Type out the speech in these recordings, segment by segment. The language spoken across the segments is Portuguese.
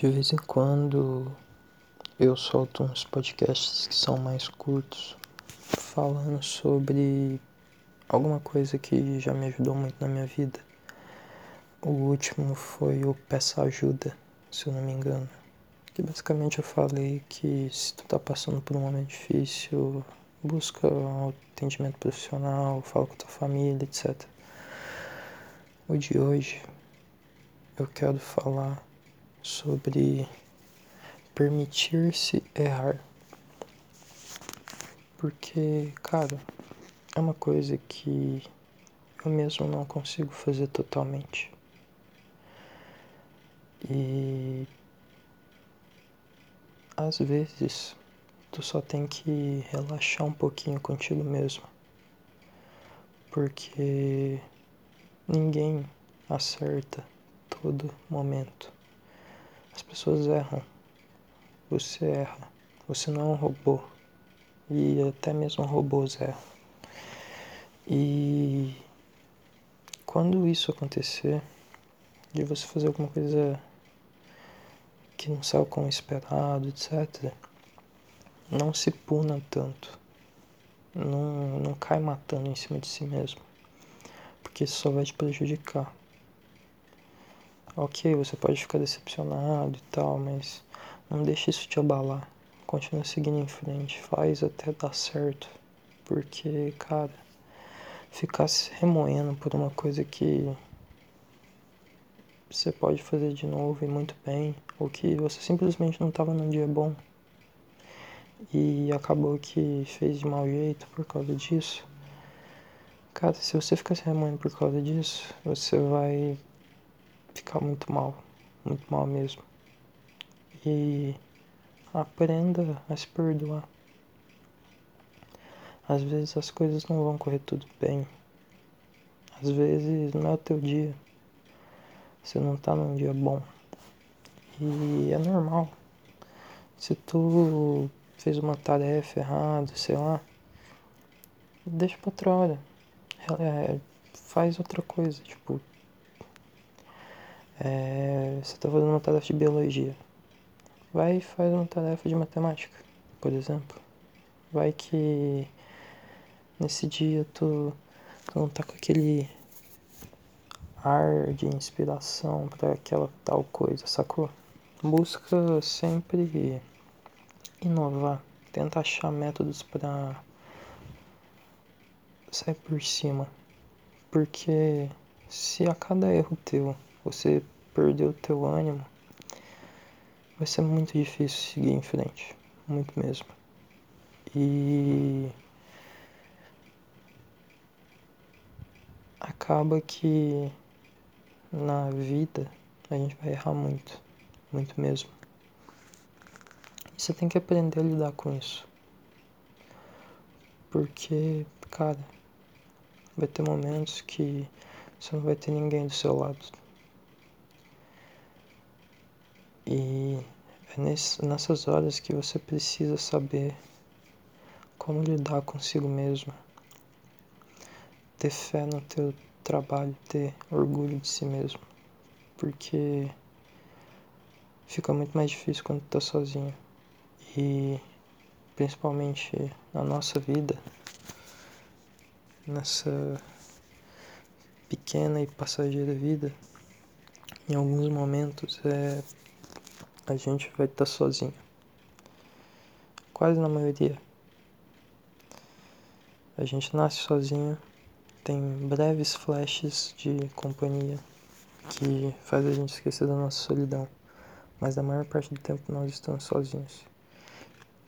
De vez em quando eu solto uns podcasts que são mais curtos, falando sobre alguma coisa que já me ajudou muito na minha vida. O último foi o Peça Ajuda, se eu não me engano. Que basicamente eu falei que se tu tá passando por um momento difícil, busca um atendimento profissional, fala com tua família, etc. O de hoje eu quero falar sobre permitir-se errar. Porque, cara, é uma coisa que eu mesmo não consigo fazer totalmente. E às vezes tu só tem que relaxar um pouquinho contigo mesmo. Porque ninguém acerta todo momento. As pessoas erram. Você erra. Você não é um robô. E até mesmo robôs erram. E quando isso acontecer, de você fazer alguma coisa que não saiu como esperado, etc., não se puna tanto. Não, não cai matando em cima de si mesmo. Porque isso só vai te prejudicar. Ok, você pode ficar decepcionado e tal, mas não deixe isso te abalar. Continua seguindo em frente, faz até dar certo. Porque, cara, ficar se remoendo por uma coisa que você pode fazer de novo e muito bem, ou que você simplesmente não estava num dia bom e acabou que fez de mau jeito por causa disso. Cara, se você ficar se remoendo por causa disso, você vai ficar muito mal, muito mal mesmo. E aprenda a se perdoar. Às vezes as coisas não vão correr tudo bem. Às vezes não é o teu dia. Você não tá num dia bom. E é normal. Se tu fez uma tarefa errada, sei lá, deixa pra outra hora. É, faz outra coisa, tipo, é, você está fazendo uma tarefa de biologia. Vai e faz uma tarefa de matemática, por exemplo. Vai que nesse dia tu, tu não tá com aquele ar de inspiração para aquela tal coisa, sacou? Busca sempre inovar, tenta achar métodos para sair por cima. Porque se a cada erro teu você perdeu o teu ânimo, vai ser muito difícil seguir em frente, muito mesmo. E acaba que na vida a gente vai errar muito, muito mesmo. E você tem que aprender a lidar com isso. Porque, cara, vai ter momentos que você não vai ter ninguém do seu lado. E é nessas horas que você precisa saber como lidar consigo mesmo, ter fé no teu trabalho, ter orgulho de si mesmo, porque fica muito mais difícil quando tá sozinho. E principalmente na nossa vida, nessa pequena e passageira vida, em alguns momentos é a gente vai estar sozinho. Quase na maioria. A gente nasce sozinho, tem breves flashes de companhia que faz a gente esquecer da nossa solidão, mas a maior parte do tempo nós estamos sozinhos.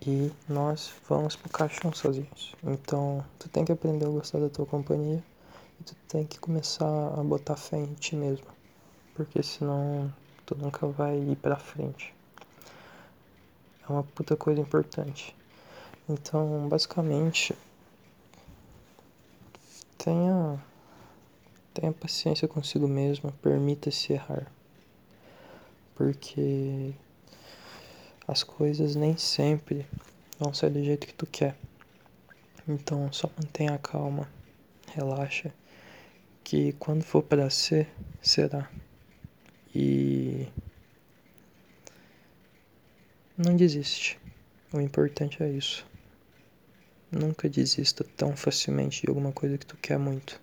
E nós vamos pro caixão sozinhos. Então, tu tem que aprender a gostar da tua companhia e tu tem que começar a botar fé em ti mesmo, porque senão tu nunca vai ir pra frente. É uma puta coisa importante. Então, basicamente, tenha, tenha paciência consigo mesmo, permita-se errar. Porque as coisas nem sempre vão sair do jeito que tu quer. Então, só mantenha a calma, relaxa, que quando for para ser, será e não desiste. O importante é isso. Nunca desista tão facilmente de alguma coisa que tu quer muito.